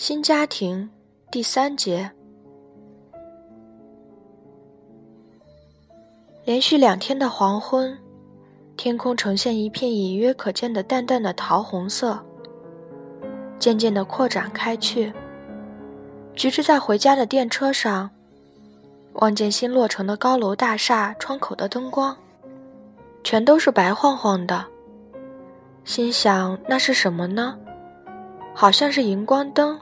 新家庭第三节，连续两天的黄昏，天空呈现一片隐约可见的淡淡的桃红色，渐渐的扩展开去。橘子在回家的电车上，望见新落成的高楼大厦窗口的灯光，全都是白晃晃的，心想那是什么呢？好像是荧光灯。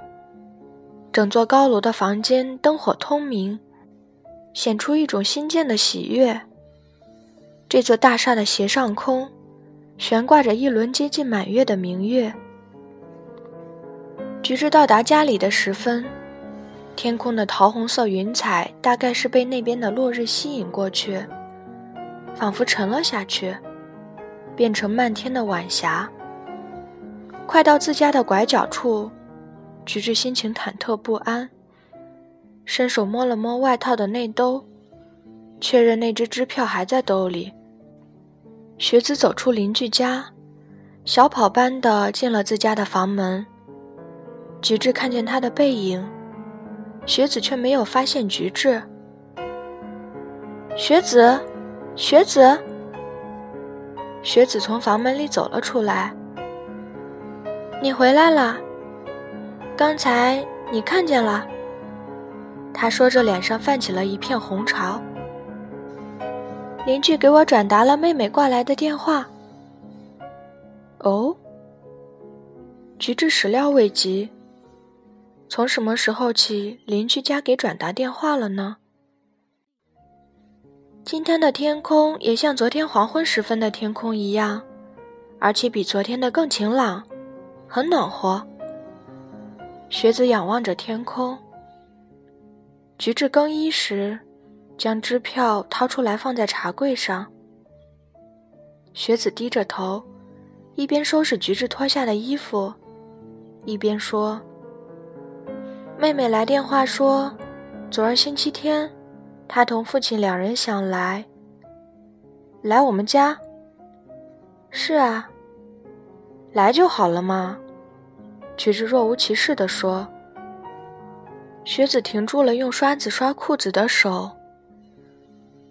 整座高楼的房间灯火通明，显出一种新建的喜悦。这座大厦的斜上空，悬挂着一轮接近满月的明月。橘子到达家里的时分，天空的桃红色云彩大概是被那边的落日吸引过去，仿佛沉了下去，变成漫天的晚霞。快到自家的拐角处。橘子心情忐忑不安，伸手摸了摸外套的内兜，确认那只支票还在兜里。学子走出邻居家，小跑般的进了自家的房门。橘子看见他的背影，学子却没有发现橘子。学子，学子，学子从房门里走了出来。你回来了。刚才你看见了，他说着，脸上泛起了一片红潮。邻居给我转达了妹妹挂来的电话。哦，橘子始料未及。从什么时候起，邻居家给转达电话了呢？今天的天空也像昨天黄昏时分的天空一样，而且比昨天的更晴朗，很暖和。学子仰望着天空。橘子更衣时，将支票掏出来放在茶柜上。学子低着头，一边收拾橘子脱下的衣服，一边说：“妹妹来电话说，昨儿星期天，她同父亲两人想来。来我们家。是啊，来就好了嘛。”橘子若无其事地说：“学子停住了用刷子刷裤子的手。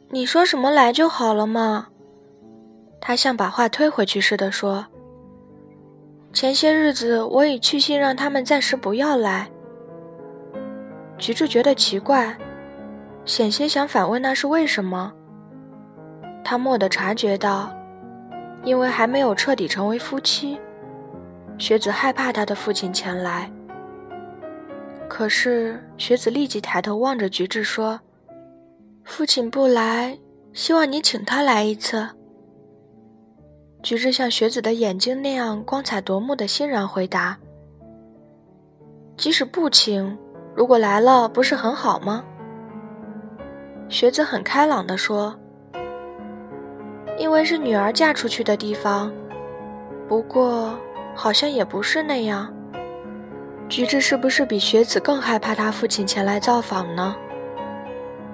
你说什么来就好了嘛？”他像把话推回去似的说：“前些日子我已去信让他们暂时不要来。”橘子觉得奇怪，险些想反问那是为什么。他蓦地察觉到，因为还没有彻底成为夫妻。学子害怕他的父亲前来，可是学子立即抬头望着橘子说：“父亲不来，希望你请他来一次。”橘子像学子的眼睛那样光彩夺目的欣然回答：“即使不请，如果来了，不是很好吗？”学子很开朗地说：“因为是女儿嫁出去的地方，不过……”好像也不是那样。橘子是不是比学子更害怕他父亲前来造访呢？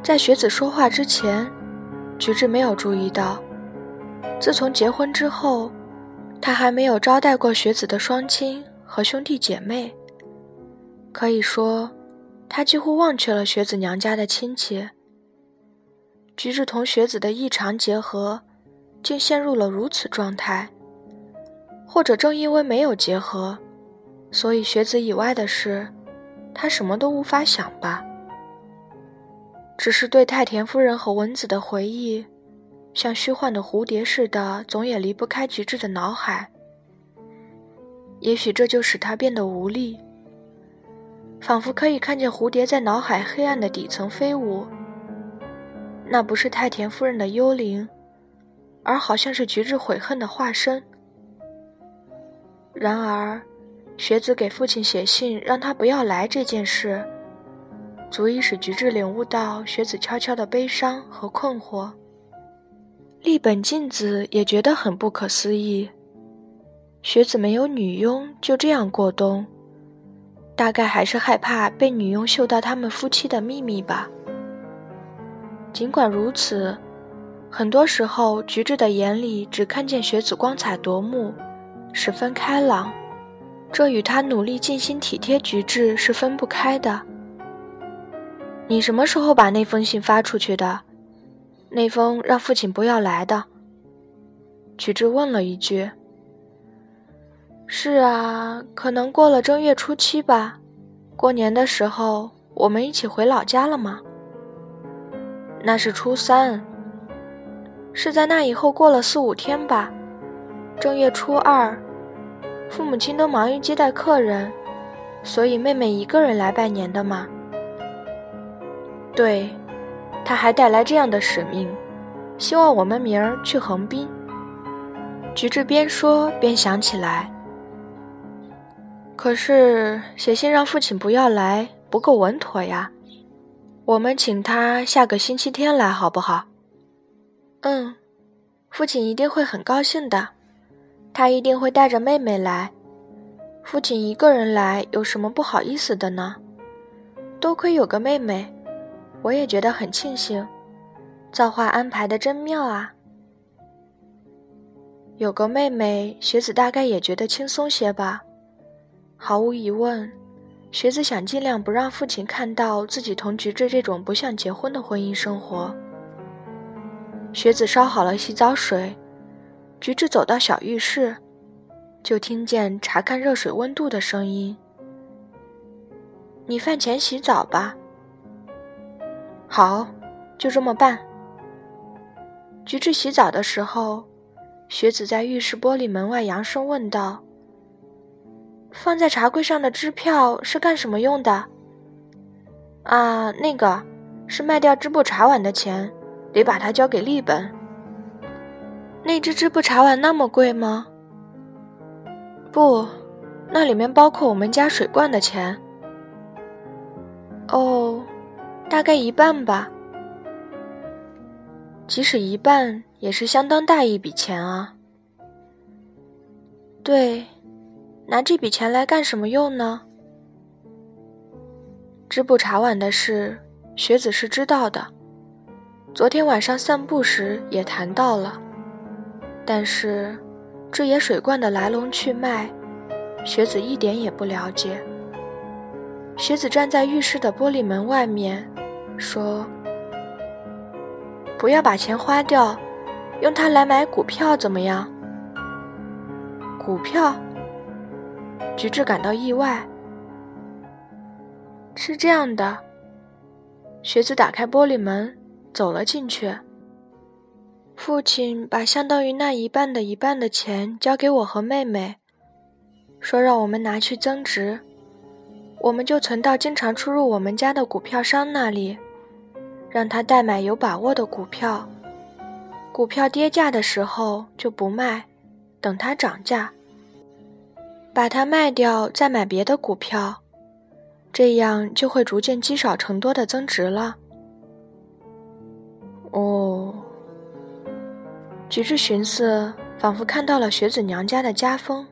在学子说话之前，橘子没有注意到，自从结婚之后，他还没有招待过学子的双亲和兄弟姐妹。可以说，他几乎忘却了学子娘家的亲戚。橘子同学子的异常结合，竟陷入了如此状态。或者正因为没有结合，所以学子以外的事，他什么都无法想吧。只是对太田夫人和文子的回忆，像虚幻的蝴蝶似的，总也离不开橘子的脑海。也许这就使他变得无力，仿佛可以看见蝴蝶在脑海黑暗的底层飞舞。那不是太田夫人的幽灵，而好像是橘子悔恨的化身。然而，学子给父亲写信让他不要来这件事，足以使菊治领悟到学子悄悄的悲伤和困惑。立本静子也觉得很不可思议，学子没有女佣就这样过冬，大概还是害怕被女佣嗅到他们夫妻的秘密吧。尽管如此，很多时候菊治的眼里只看见学子光彩夺目。十分开朗，这与他努力尽心体贴菊治是分不开的。你什么时候把那封信发出去的？那封让父亲不要来的。菊治问了一句。是啊，可能过了正月初七吧。过年的时候，我们一起回老家了吗？那是初三。是在那以后过了四五天吧。正月初二，父母亲都忙于接待客人，所以妹妹一个人来拜年的嘛。对，他还带来这样的使命，希望我们明儿去横滨。菊治边说边想起来。可是写信让父亲不要来不够稳妥呀，我们请他下个星期天来好不好？嗯，父亲一定会很高兴的，他一定会带着妹妹来。父亲一个人来有什么不好意思的呢？多亏有个妹妹。我也觉得很庆幸，造化安排的真妙啊！有个妹妹，学子大概也觉得轻松些吧。毫无疑问，学子想尽量不让父亲看到自己同菊治这种不像结婚的婚姻生活。学子烧好了洗澡水，菊治走到小浴室，就听见查看热水温度的声音。你饭前洗澡吧。好，就这么办。菊治洗澡的时候，雪子在浴室玻璃门外扬声问道：“放在茶柜上的支票是干什么用的？”“啊，那个是卖掉织布茶碗的钱，得把它交给立本。”“那只织布茶碗那么贵吗？”“不，那里面包括我们家水罐的钱。”“哦。”大概一半吧，即使一半也是相当大一笔钱啊。对，拿这笔钱来干什么用呢？织布茶碗的事，雪子是知道的，昨天晚上散步时也谈到了。但是，这野水罐的来龙去脉，雪子一点也不了解。雪子站在浴室的玻璃门外面，说：“不要把钱花掉，用它来买股票怎么样？”股票，菊治感到意外。是这样的，雪子打开玻璃门，走了进去。父亲把相当于那一半的一半的钱交给我和妹妹，说让我们拿去增值。我们就存到经常出入我们家的股票商那里，让他代买有把握的股票。股票跌价的时候就不卖，等它涨价，把它卖掉再买别的股票，这样就会逐渐积少成多的增值了。菊治寻思，仿佛看到了雪子娘家的家风。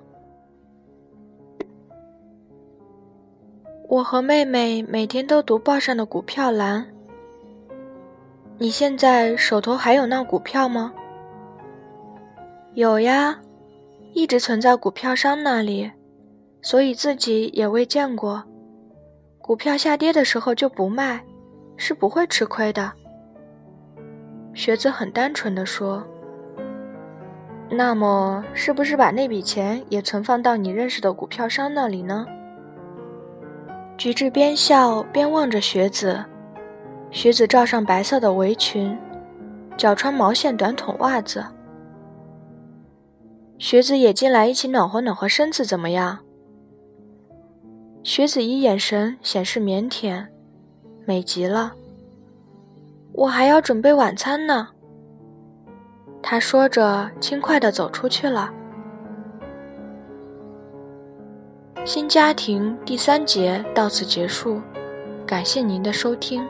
我和妹妹每天都读报上的股票栏。你现在手头还有那股票吗？有呀，一直存在股票商那里，所以自己也未见过。股票下跌的时候就不卖，是不会吃亏的。学子很单纯的说：“那么，是不是把那笔钱也存放到你认识的股票商那里呢？”菊治边笑边望着雪子，雪子罩上白色的围裙，脚穿毛线短筒袜子。雪子也进来一起暖和暖和身子，怎么样？雪子以眼神显示腼腆，美极了。我还要准备晚餐呢。他说着，轻快地走出去了。新家庭第三节到此结束，感谢您的收听。